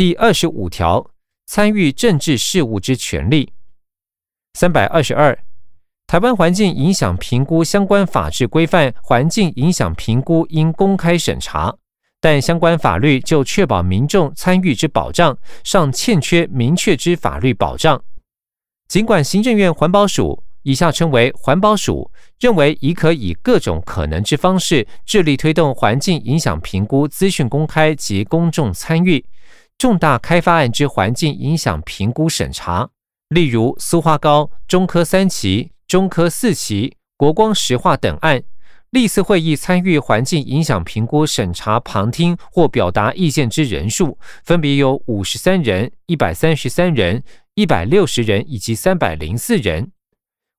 第二十五条，参与政治事务之权利。三百二十二，台湾环境影响评估相关法制规范，环境影响评估应公开审查，但相关法律就确保民众参与之保障，尚欠缺明确之法律保障。尽管行政院环保署（以下称为环保署）认为已可以各种可能之方式，致力推动环境影响评估资讯公开及公众参与。重大开发案之环境影响评估审查，例如苏花高、中科三期、中科四期、国光石化等案，历次会议参与环境影响评估审查旁听或表达意见之人数，分别有五十三人、一百三十三人、一百六十人以及三百零四人。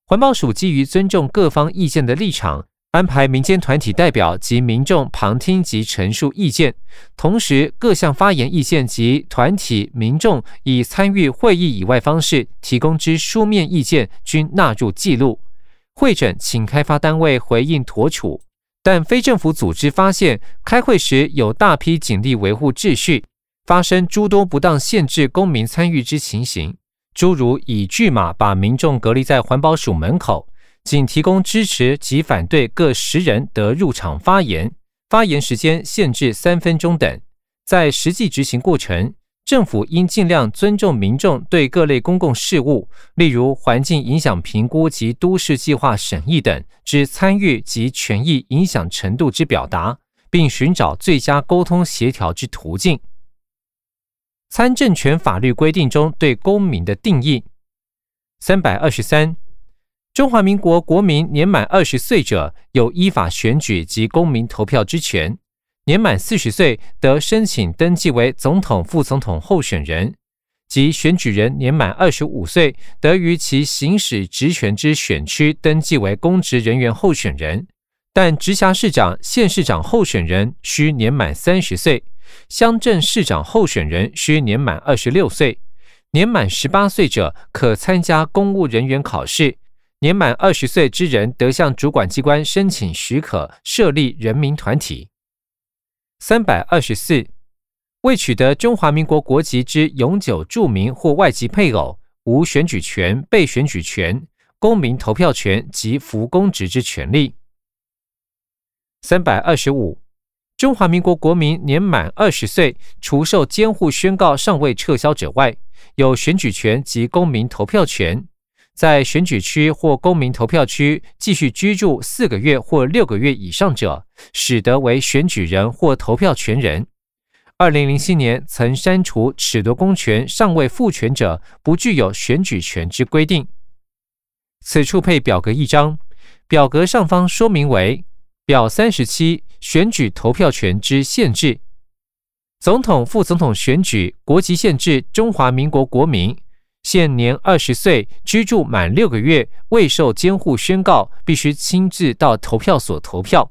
环保署基于尊重各方意见的立场。安排民间团体代表及民众旁听及陈述意见，同时各项发言意见及团体民众以参与会议以外方式提供之书面意见均纳入记录。会诊请开发单位回应妥处，但非政府组织发现开会时有大批警力维护秩序，发生诸多不当限制公民参与之情形，诸如以巨马把民众隔离在环保署门口。仅提供支持及反对各十人得入场发言，发言时间限制三分钟等。在实际执行过程，政府应尽量尊重民众对各类公共事务，例如环境影响评估及都市计划审议等之参与及权益影响程度之表达，并寻找最佳沟通协调之途径。参政权法律规定中对公民的定义，三百二十三。中华民国国民年满二十岁者，有依法选举及公民投票之权；年满四十岁，得申请登记为总统、副总统候选人；及选举人年满二十五岁，得于其行使职权之选区登记为公职人员候选人。但直辖市长、县市长候选人需年满三十岁，乡镇市长候选人需年满二十六岁。年满十八岁者，可参加公务人员考试。年满二十岁之人得向主管机关申请许可设立人民团体。三百二十四，未取得中华民国国籍之永久住民或外籍配偶，无选举权、被选举权、公民投票权及服公职之权利。三百二十五，中华民国国民年满二十岁，除受监护宣告尚未撤销者外，有选举权及公民投票权。在选举区或公民投票区继续居住四个月或六个月以上者，使得为选举人或投票权人。二零零七年曾删除褫夺公权尚未复权者不具有选举权之规定。此处配表格一张，表格上方说明为表三十七选举投票权之限制。总统、副总统选举国籍限制中华民国国民。现年二十岁，居住满六个月，未受监护宣告，必须亲自到投票所投票。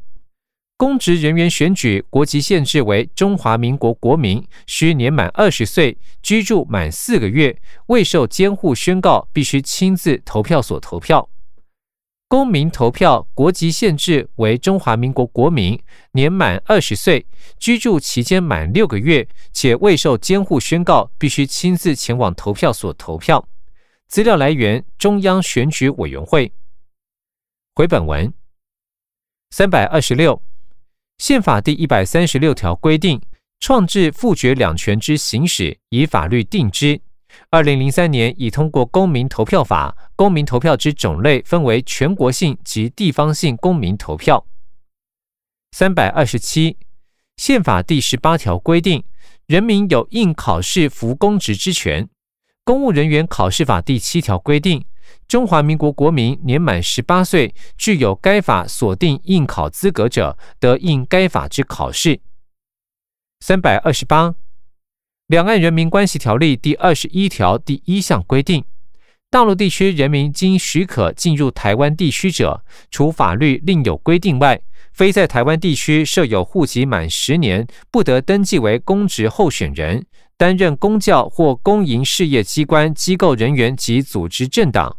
公职人员选举国籍限制为中华民国国民，需年满二十岁，居住满四个月，未受监护宣告，必须亲自投票所投票。公民投票国籍限制为中华民国国民，年满二十岁，居住期间满六个月，且未受监护宣告，必须亲自前往投票所投票。资料来源：中央选举委员会。回本文三百二十六，宪法第一百三十六条规定，创制复决两权之行使，以法律定之。二零零三年已通过公民投票法，公民投票之种类分为全国性及地方性公民投票。三百二十七，宪法第十八条规定，人民有应考试服公职之权。公务人员考试法第七条规定，中华民国国民年满十八岁，具有该法锁定应考资格者，得应该法之考试。三百二十八。《两岸人民关系条例》第二十一条第一项规定，大陆地区人民经许可进入台湾地区者，除法律另有规定外，非在台湾地区设有户籍满十年，不得登记为公职候选人，担任公教或公营事业机关机构人员及组织政党；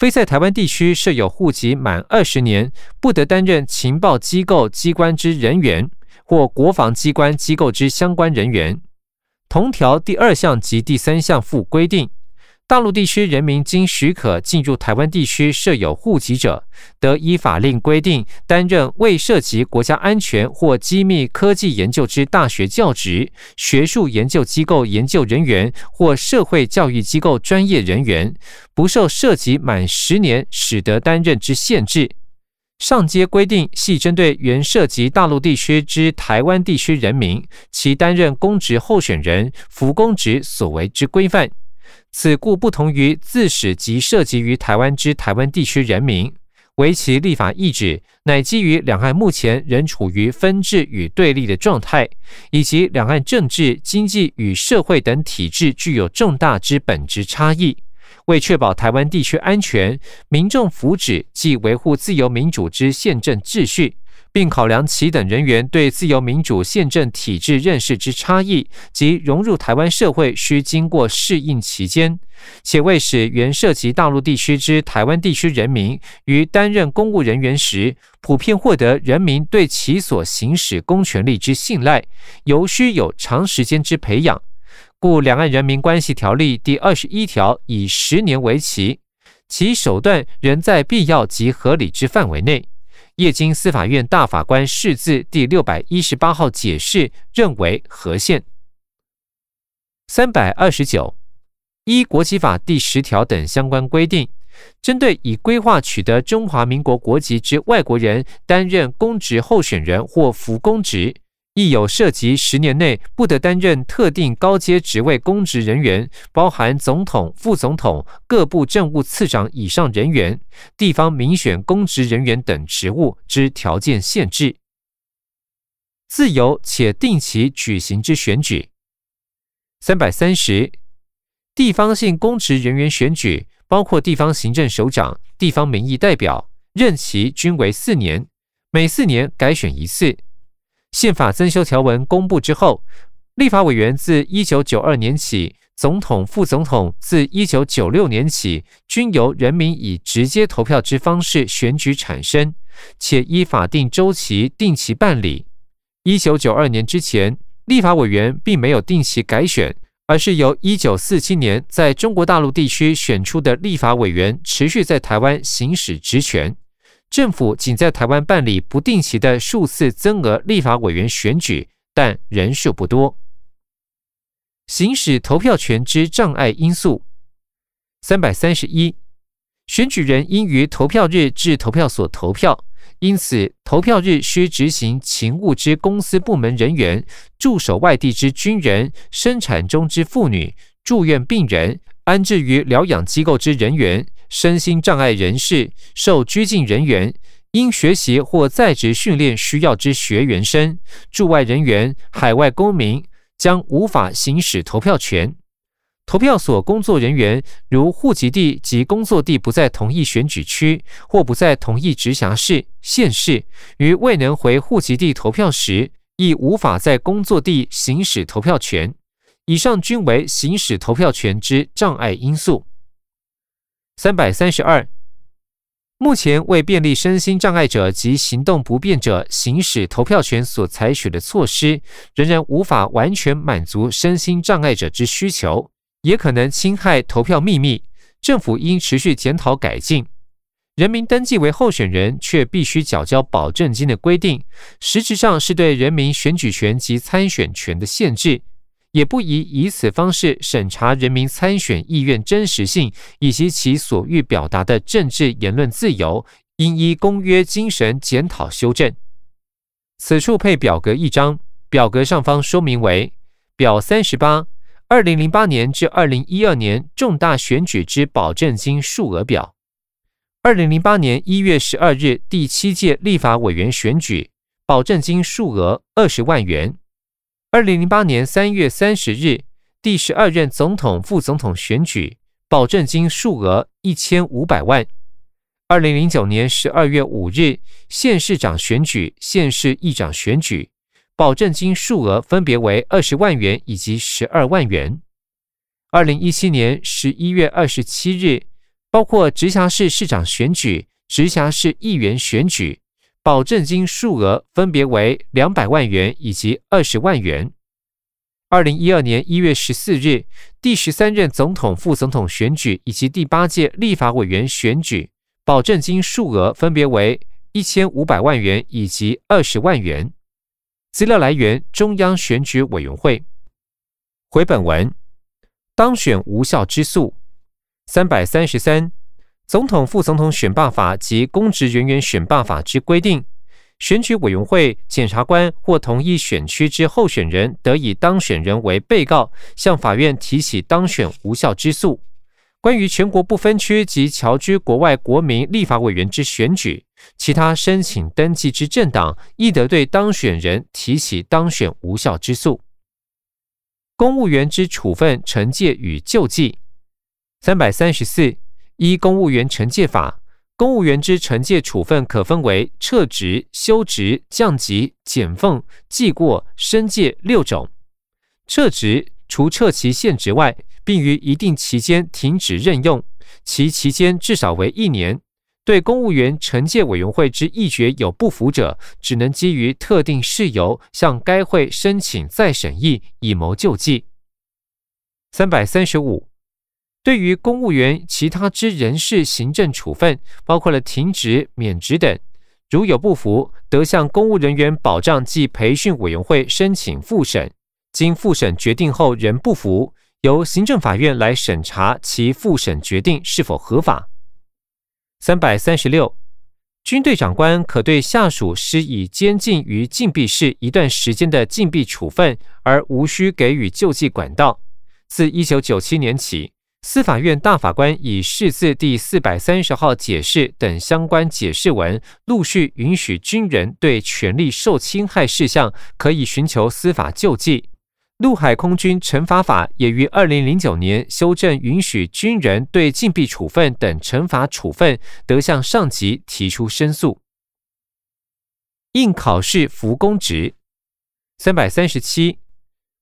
非在台湾地区设有户籍满二十年，不得担任情报机构机关之人员或国防机关机构之相关人员。同条第二项及第三项附规定。大陆地区人民经许可进入台湾地区设有户籍者，得依法令规定担任未涉及国家安全或机密科技研究之大学教职、学术研究机构研究人员或社会教育机构专业人员，不受涉及满十年使得担任之限制。上阶规定系针对原涉及大陆地区之台湾地区人民，其担任公职候选人、服公职所为之规范。此故不同于自始即涉及于台湾之台湾地区人民，为其立法意志，乃基于两岸目前仍处于分治与对立的状态，以及两岸政治、经济与社会等体制具有重大之本质差异。为确保台湾地区安全、民众福祉及维护自由民主之宪政秩序。并考量其等人员对自由民主宪政体制认识之差异及融入台湾社会需经过适应期间，且为使原涉及大陆地区之台湾地区人民于担任公务人员时，普遍获得人民对其所行使公权力之信赖，尤需有长时间之培养，故《两岸人民关系条例》第二十一条以十年为期，其手段仍在必要及合理之范围内。业经司法院大法官释字第六百一十八号解释认为合宪。三百二十九，依国籍法第十条等相关规定，针对已规划取得中华民国国籍之外国人担任公职候选人或服公职。亦有涉及十年内不得担任特定高阶职位公职人员，包含总统、副总统、各部政务次长以上人员、地方民选公职人员等职务之条件限制。自由且定期举行之选举。三百三十，地方性公职人员选举，包括地方行政首长、地方民意代表，任期均为四年，每四年改选一次。宪法增修条文公布之后，立法委员自一九九二年起，总统、副总统自一九九六年起，均由人民以直接投票之方式选举产生，且依法定周期定期办理。一九九二年之前，立法委员并没有定期改选，而是由一九四七年在中国大陆地区选出的立法委员持续在台湾行使职权。政府仅在台湾办理不定期的数次增额立法委员选举，但人数不多。行使投票权之障碍因素三百三十一，选举人应于投票日至投票所投票，因此投票日需执行勤务之公司部门人员、驻守外地之军人、生产中之妇女、住院病人、安置于疗养机构之人员。身心障碍人士、受拘禁人员、因学习或在职训练需要之学员生、驻外人员、海外公民将无法行使投票权。投票所工作人员如户籍地及工作地不在同一选举区或不在同一直辖市、县市，于未能回户籍地投票时，亦无法在工作地行使投票权。以上均为行使投票权之障碍因素。三百三十二，目前为便利身心障碍者及行动不便者行使投票权所采取的措施，仍然无法完全满足身心障碍者之需求，也可能侵害投票秘密。政府应持续检讨改进。人民登记为候选人却必须缴交保证金的规定，实质上是对人民选举权及参选权的限制。也不宜以此方式审查人民参选意愿真实性以及其所欲表达的政治言论自由，应依公约精神检讨修正。此处配表格一张，表格上方说明为表三十八，二零零八年至二零一二年重大选举之保证金数额表。二零零八年一月十二日第七届立法委员选举保证金数额二十万元。二零零八年三月三十日，第十二任总统、副总统选举保证金数额一千五百万。二零零九年十二月五日，县市长选举、县市议长选举保证金数额分别为二十万元以及十二万元。二零一七年十一月二十七日，包括直辖市市长选举、直辖市议员选举。保证金数额分别为两百万元以及二十万元。二零一二年一月十四日，第十三任总统、副总统选举以及第八届立法委员选举，保证金数额分别为一千五百万元以及二十万元。资料来源：中央选举委员会。回本文，当选无效之诉三百三十三，总统、副总统选罢法及公职人员选罢法之规定。选举委员会、检察官或同一选区之候选人，得以当选人为被告，向法院提起当选无效之诉。关于全国不分区及侨居国外国民立法委员之选举，其他申请登记之政党，亦得对当选人提起当选无效之诉。公务员之处分、惩戒与救济，三百三十四依公务员惩戒法。公务员之惩戒处分可分为撤职、休职、降级、减俸、记过、申诫六种。撤职除撤其现职外，并于一定期间停止任用，其期间至少为一年。对公务员惩戒委员会之议决有不服者，只能基于特定事由向该会申请再审议，以谋救济。三百三十五。对于公务员其他之人事行政处分，包括了停职、免职等，如有不服，得向公务人员保障及培训委员会申请复审。经复审决定后仍不服，由行政法院来审查其复审决定是否合法。三百三十六，军队长官可对下属施以监禁于禁闭室一段时间的禁闭处分，而无需给予救济管道。自一九九七年起。司法院大法官以释字第四百三十号解释等相关解释文，陆续允许军人对权利受侵害事项可以寻求司法救济。陆海空军惩罚法也于二零零九年修正，允许军人对禁闭处分等惩罚处分得向上级提出申诉。应考试服公职，三百三十七。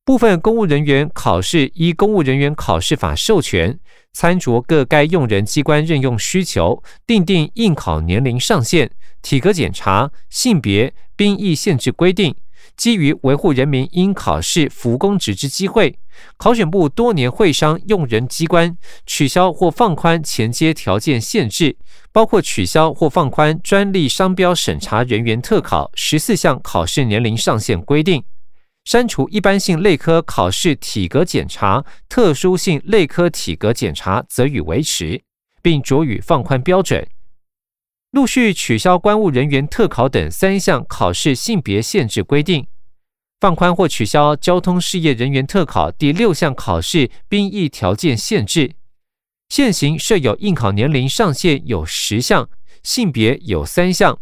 部分公务人员考试依公务人员考试法授权，参酌各该用人机关任用需求，订定应考年龄上限、体格检查、性别、兵役限制规定。基于维护人民因考试服公职之机会，考选部多年会商用人机关取消或放宽前阶条件限制，包括取消或放宽专利商标审查人员特考十四项考试年龄上限规定。删除一般性类科考试体格检查，特殊性类科体格检查则予维持，并着予放宽标准。陆续取消官务人员特考等三项考试性别限制规定，放宽或取消交通事业人员特考第六项考试兵役条件限制。现行设有应考年龄上限有十项，性别有三项，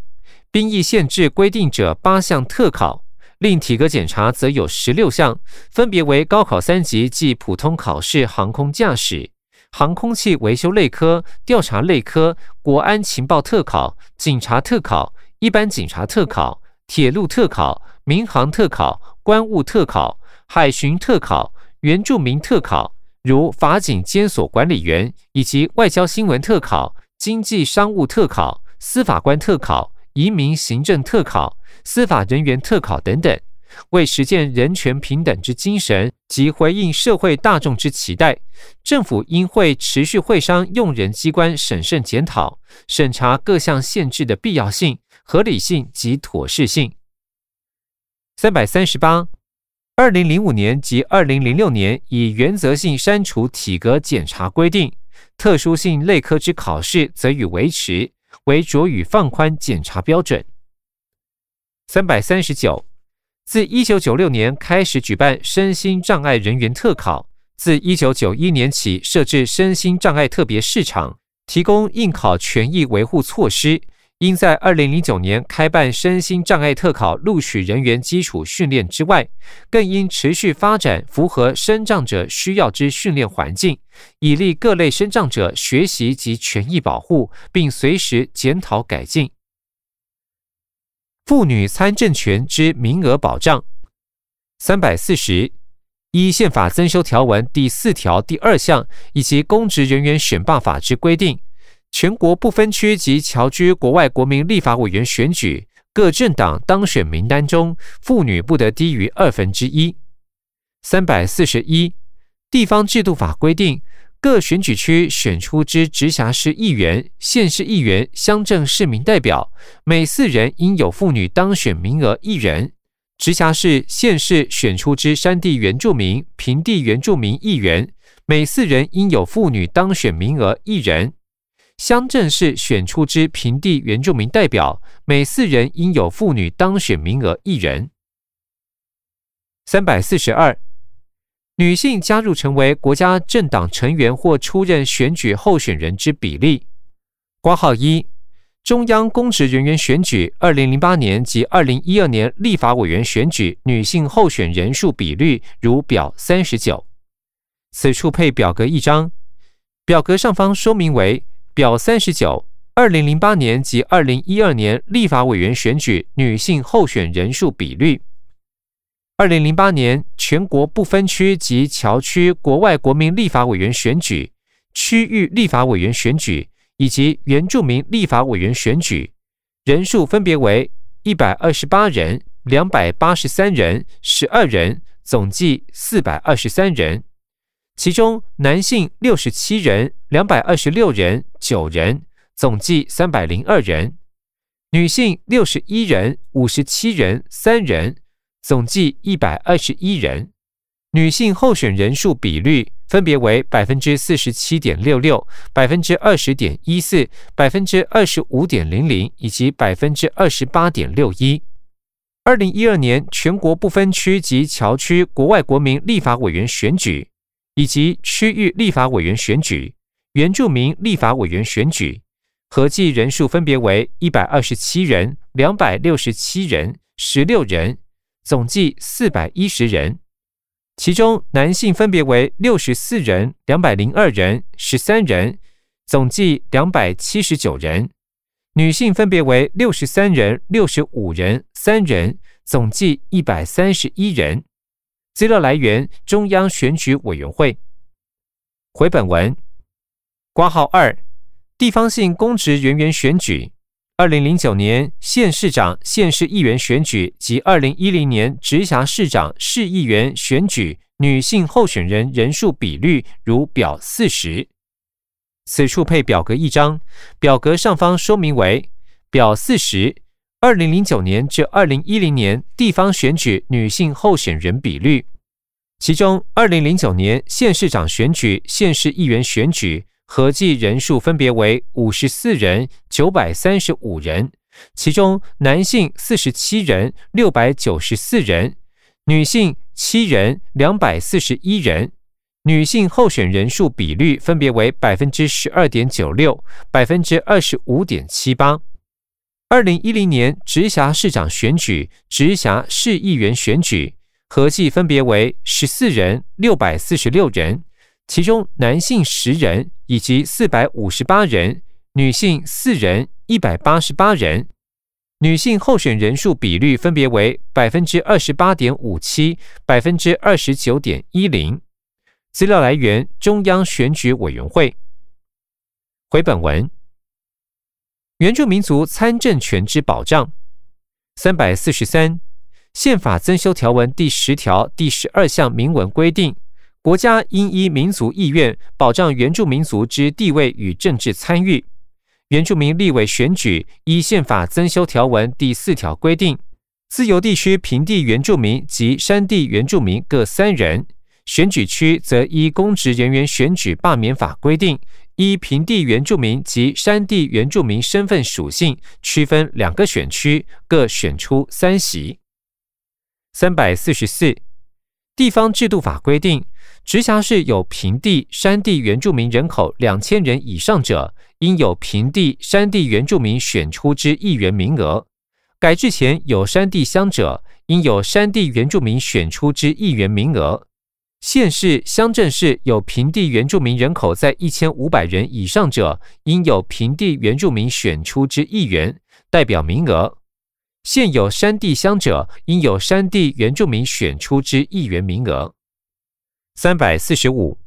兵役限制规定者八项特考。另体格检查则有十六项，分别为高考三级即普通考试航空驾驶、航空器维修类科、调查类科、国安情报特考、警察特考、一般警察特考、铁路特考、民航特考、关务特考、海巡特考、原住民特考，如法警监所管理员以及外交新闻特考、经济商务特考、司法官特考、移民行政特考。司法人员特考等等，为实践人权平等之精神及回应社会大众之期待，政府应会持续会商用人机关审慎检讨、审查各项限制的必要性、合理性及妥适性。三百三十八，二零零五年及二零零六年以原则性删除体格检查规定，特殊性类科之考试则予维持，为着予放宽检查标准。三百三十九，自一九九六年开始举办身心障碍人员特考，自一九九一年起设置身心障碍特别市场，提供应考权益维护措施。应在二零零九年开办身心障碍特考录取人员基础训练之外，更应持续发展符合身障者需要之训练环境，以利各类身障者学习及权益保护，并随时检讨改进。妇女参政权之名额保障，三百四十依宪法增修条文第四条第二项以及公职人员选拔法之规定，全国不分区及侨居国外国民立法委员选举各政党当选名单中，妇女不得低于二分之一。三百四十一，地方制度法规定，各选举区选出之直辖市议员、县市议员、乡镇市民代表，每四人应有妇女当选名额一人；直辖市、县市选出之山地原住民、平地原住民议员，每四人应有妇女当选名额一人；乡镇市选出之平地原住民代表，每四人应有妇女当选名额一人。三百四十二。女性加入成为国家政党成员或出任选举候选人之比例。挂号一，中央公职人员选举二零零八年及二零一二年立法委员选举女性候选人数比率如表三十九。此处配表格一张，表格上方说明为表三十九，二零零八年及二零一二年立法委员选举女性候选人数比率。二零零八年全国不分区及侨区国外国民立法委员选举、区域立法委员选举以及原住民立法委员选举，人数分别为一百二十八人、两百八十三人、十二人，总计四百二十三人。其中男性六十七人、两百二十六人、九人，总计三百零二人；女性六十一人、五十七人、三人。总计一百二十一人，女性候选人数比率分别为百分之四十七点六六、百分之二十点一四、百分之二十五点零零以及百分之二十八点六一。二零一二年全国不分区及侨区国外国民立法委员选举，以及区域立法委员选举、原住民立法委员选举，合计人数分别为一百二十七人、两百六十七人、十六人。总计四百一十人，其中男性分别为六十四人、两百零二人、十三人，总计两百七十九人；女性分别为六十三人、六十五人、三人，总计一百三十一人。资料来源：中央选举委员会。回本文，挂号二，地方性公职人员选举。二零零九年县市长、县市议员选举及二零一零年直辖市长、市议员选举女性候选人人数比率如表四十。此处配表格一张，表格上方说明为表四十：二零零九年至二零一零年地方选举女性候选人比率，其中二零零九年县市长选举、县市议员选举。合计人数分别为五十四人、九百三十五人，其中男性四十七人、六百九十四人，女性七人、两百四十一人。女性候选人数比率分别为百分之十二点九六、百分之二十五点七八。二零一零年直辖市长选举、直辖市议员选举，合计分别为十四人、六百四十六人。其中男性十人以及四百五十八人，女性四人一百八十八人，女性候选人数比率分别为百分之二十八点五七、百分之二十九点一零。资料来源：中央选举委员会。回本文，原住民族参政权之保障。三百四十三，宪法增修条文第十条第十二项明文规定。国家应依民族意愿，保障原住民族之地位与政治参与。原住民立委选举依宪法增修条文第四条规定，自由地区平地原住民及山地原住民各三人。选举区则依公职人员选举罢免法规定，依平地原住民及山地原住民身份属性区分两个选区，各选出三席。三百四十四，地方制度法规定。直辖市有平地、山地原住民人口两千人以上者，应有平地、山地原住民选出之议员名额；改制前有山地乡者，应有山地原住民选出之议员名额。县市、乡镇市有平地原住民人口在一千五百人以上者，应有平地原住民选出之议员代表名额。现有山地乡者，应有山地原住民选出之议员名额。三百四十五，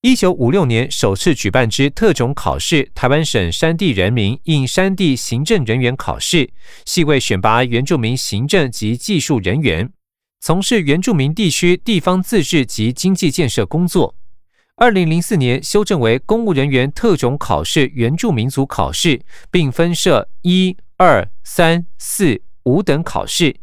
一九五六年首次举办之特种考试——台湾省山地人民应山地行政人员考试，系为选拔原住民行政及技术人员。从事原住民地区地方自治及经济建设工作。二零零四年修正为公务人员特种考试原住民族考试，并分设一、二、三、四、五等考试。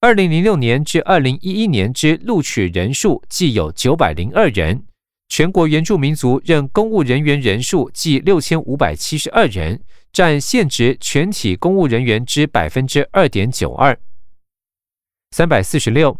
二零零六年至二零一一年之录取人数计有九百零二人，全国原住民族任公务人员人数计六千五百七十二人，占现职全体公务人员之百分之二点九二。三百四十六。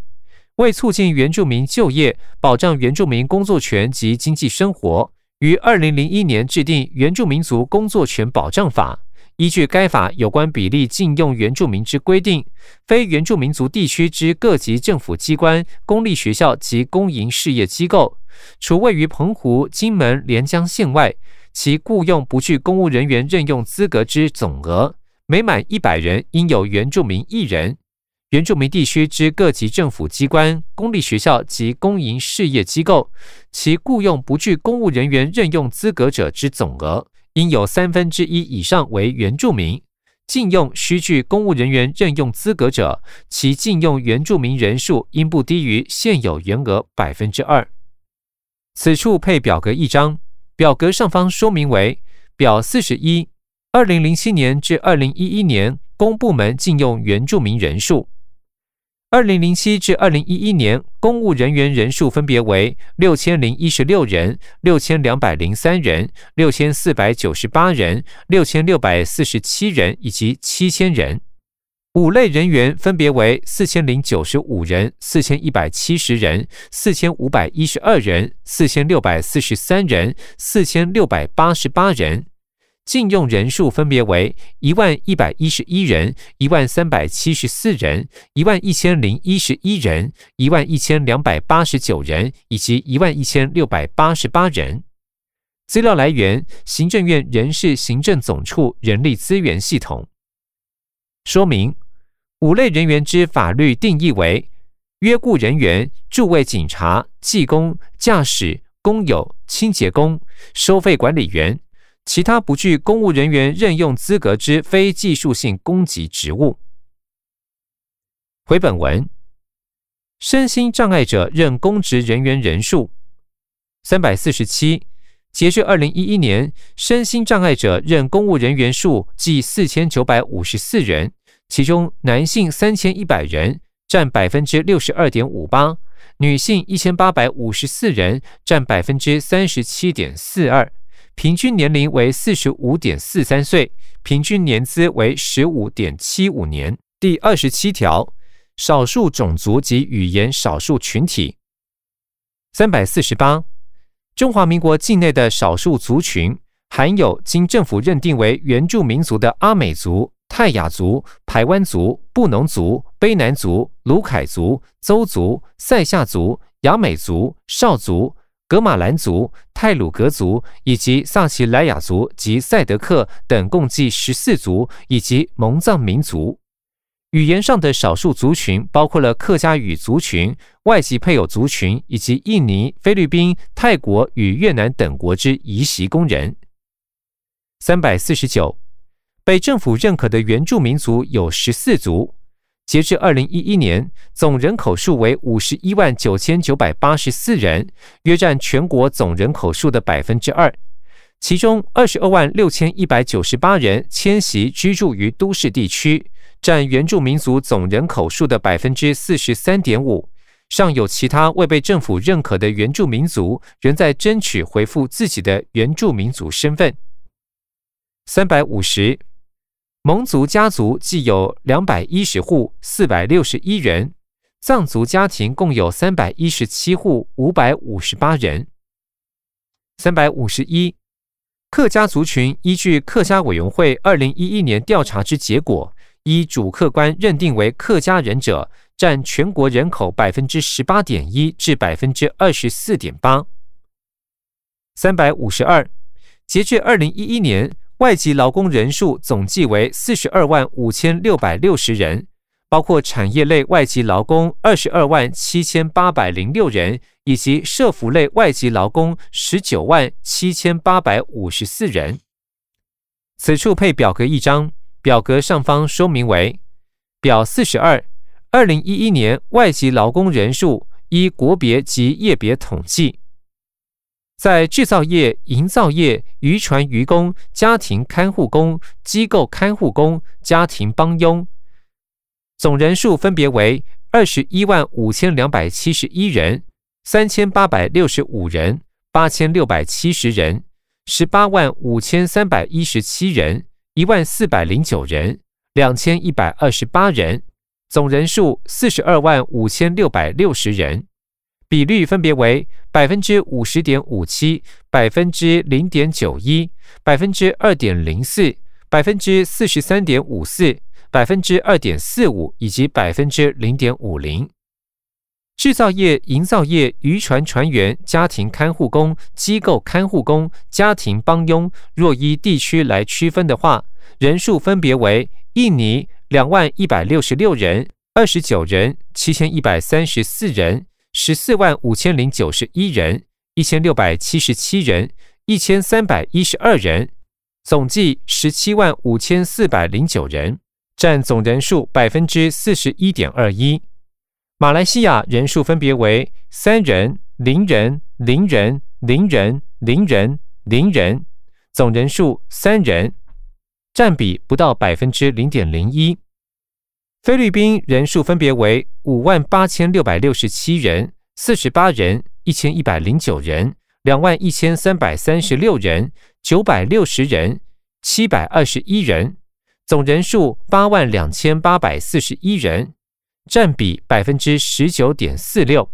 为促进原住民就业、保障原住民工作权及经济生活，于二零零一年制定《原住民族工作权保障法》。依据该法有关比例禁用原住民之规定，非原住民族地区之各级政府机关、公立学校及公营事业机构，除位于澎湖、金门、连江县外，其雇用不具公务人员任用资格之总额，每满一百人应有原住民一人。原住民地区之各级政府机关、公立学校及公营事业机构，其雇用不具公务人员任用资格者之总额，应有三分之一以上为原住民；禁用需具公务人员任用资格者，其禁用原住民人数应不低于现有员额百分之二。此处配表格一张，表格上方说明为表四十一：二零零七年至二零一一年公部门禁用原住民人数。二零零七至二零一一年，公务人员人数分别为六千零一十六人、六千两百零三人、六千四百九十八人、六千六百四十七人以及七千人。五类人员分别为四千零九十五人、四千一百七十人、四千五百一十二人、四千六百四十三人、四千六百八十八人。禁用人数分别为一万一百一十一人、一万三百七十四人、一万一千零一十一人、一万一千两百八十九人以及一万一千六百八十八人。资料来源：行政院人事行政总处人力资源系统。说明：五类人员之法律定义为约雇人员、驻卫警察、技工、驾驶、工友、清洁工、收费管理员。其他不具公务人员任用资格之非技术性公级职务。回本文，身心障碍者任公职人员人数三百四十七，截至二零一一年，身心障碍者任公务人员数计四千九百五十四人，其中男性三千一百人，占百分之六十二点五八；女性一千八百五十四人，占百分之三十七点四二。平均年龄为四十五点四三岁，平均年资为十五点七五年。第二十七条，少数种族及语言少数群体。三百四十八，中华民国境内的少数族群，含有经政府认定为原住民族的阿美族、泰雅族、排湾族、布农族、卑南族、卢凯族、邹族、塞夏族、雅美族、少族。格马兰族、泰鲁格族以及萨奇莱雅族及赛德克等共计十四族，以及蒙藏民族。语言上的少数族群包括了客家语族群、外籍配偶族群以及印尼、菲律宾、泰国与越南等国之移徙工人。三百四十九，被政府认可的原住民族有十四族。截至二零一一年，总人口数为五十一万九千九百八十四人，约占全国总人口数的百分之二。其中，二十二万六千一百九十八人迁徙居住于都市地区，占原住民族总人口数的百分之四十三点五。尚有其他未被政府认可的原住民族，仍在争取回复自己的原住民族身份。三百五十。蒙族家族计有两百一十户，四百六十一人；藏族家庭共有三百一十七户，五百五十八人。三百五十一，客家族群依据客家委员会二零一一年调查之结果，依主客观认定为客家人者，占全国人口百分之十八点一至百分之二十四点八。三百五十二，截至二零一一年。外籍劳工人数总计为四十二万五千六百六十人，包括产业类外籍劳工二十二万七千八百零六人，以及社服类外籍劳工十九万七千八百五十四人。此处配表格一张，表格上方说明为表四十二：二零一一年外籍劳工人数依国别及业别统计，在制造业、营造业、渔船渔工、家庭看护工、机构看护工、家庭帮佣，总人数分别为二十一万五千两百七十一人、三千八百六十五人、八千六百七十人。十八万五千三百一十七人，一万四百零九人，两千一百二十八人，总人数四十二万五千六百六十人，比率分别为百分之五十点五七、百分之零点九一、百分之二点零四、百分之四十三点五四、百分之二点四五以及百分之零点五零。制造业、营造业、渔船船员、家庭看护工、机构看护工、家庭帮佣，若依地区来区分的话，人数分别为：印尼两万一百六十六人，二十九人，七千一百三十四人；十四万五千零九十一人，一千六百七十七人，一千三百一十二人，总计十七万五千四百零九人，占总人数百分之四十一点二一。马来西亚人数分别为三人、零人、零人、零人、零人、零人，总人数三人，占比不到百分之零点零一。菲律宾人数分别为五万八千六百六十七人、四十八人、一千一百零九人、两万一千三百三十六人、九百六十人、七百二十一人，总人数八万两千八百四十一人。占比百分之十九点四六。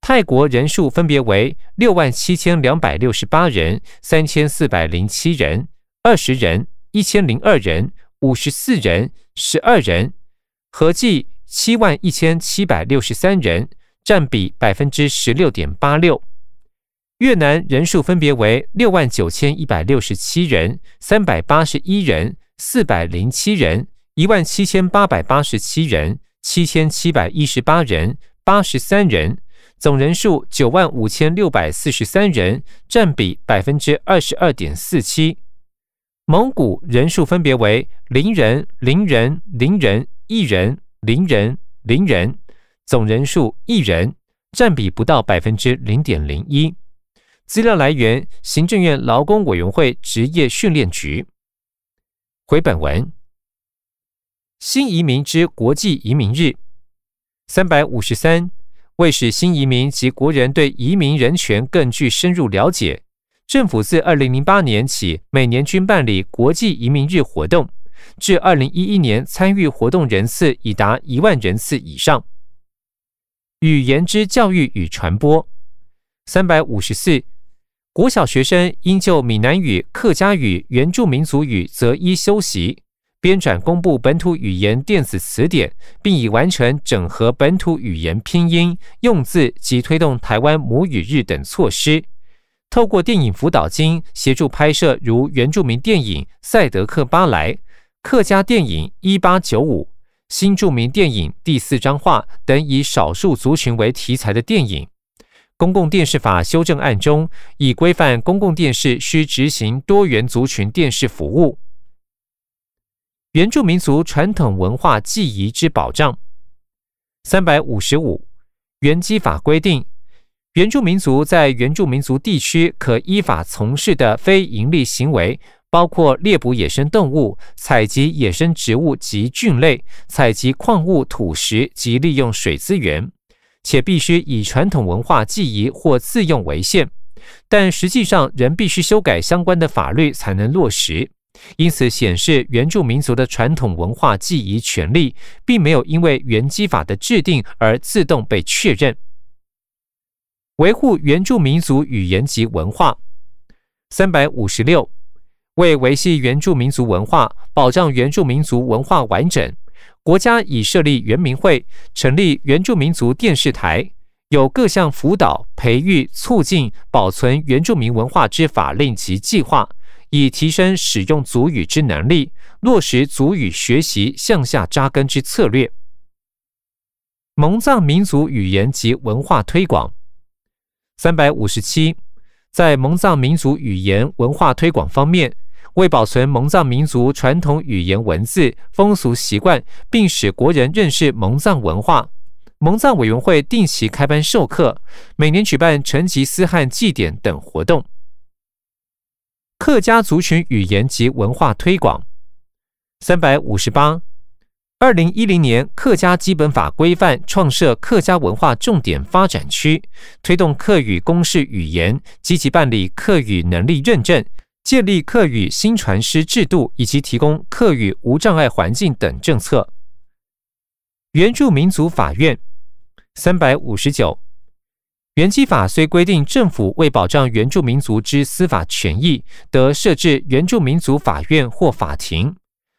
泰国人数分别为六万七千两百六十八人、三千四百零七人、二十人、一千零二人、五十四人、十二人，合计七万一千七百六十三人，占比百分之十六点八六。越南人数分别为六万九千一百六十七人、三百八十一人、四百零七人。一万七千八百八十七人，七千七百一十八人，八十三人，总人数九万五千六百四十三人，占比百分之二十二点四七。蒙古人数分别为零人、零人、零人、一人、零人、零人，总人数一人，占比不到百分之零点零一。资料来源：行政院劳工委员会职业训练局。回本文。新移民之国际移民日三百五十三，为使新移民及国人对移民人权更具深入了解，政府自二零零八年起每年均办理国际移民日活动，至二零一一年参与活动人次已达一万人次以上。语言之教育与传播三百五十四，国小学生应就闽南语、客家语、原住民族语择一修习。编纂公布本土语言电子词典，并已完成整合本土语言拼音、用字及推动台湾母语日等措施。透过电影辅导金协助拍摄如原住民电影《赛德克巴莱》、客家电影《一八九五》、新著名电影《第四张画》等以少数族群为题材的电影。公共电视法修正案中，已规范公共电视需执行多元族群电视服务。原住民族传统文化记忆之保障。三百五十五，原基法规定，原住民族在原住民族地区可依法从事的非营利行为，包括猎捕野生动物、采集野生植物及菌类、采集矿物土石及利用水资源，且必须以传统文化记忆或自用为限，但实际上仍必须修改相关的法律才能落实。因此，显示原住民族的传统文化记忆权利，并没有因为原基法的制定而自动被确认。维护原住民族语言及文化，三百五十六，为维系原住民族文化，保障原住民族文化完整，国家已设立原民会，成立原住民族电视台，有各项辅导、培育、促进、保存原住民文化之法令及计划。以提升使用族语之能力，落实族语学习向下扎根之策略。蒙藏民族语言及文化推广三百五十七，在蒙藏民族语言文化推广方面，为保存蒙藏民族传统语言文字、风俗习惯，并使国人认识蒙藏文化，蒙藏委员会定期开班授课，每年举办成吉思汗祭典等活动。客家族群语言及文化推广。三百五十八，二零一零年客家基本法规范创设客家文化重点发展区，推动客语公示语言，积极办理客语能力认证，建立客语新传师制度，以及提供客语无障碍环境等政策。原住民族法院三百五十九。原基法虽规定政府为保障原住民族之司法权益，得设置原住民族法院或法庭。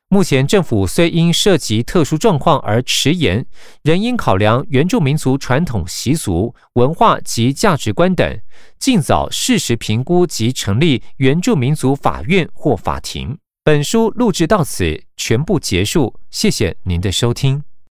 目前政府虽因涉及特殊状况而迟延，仍应考量原住民族传统习俗、文化及价值观等，尽早适时评估及成立原住民族法院或法庭。本书录制到此全部结束，谢谢您的收听。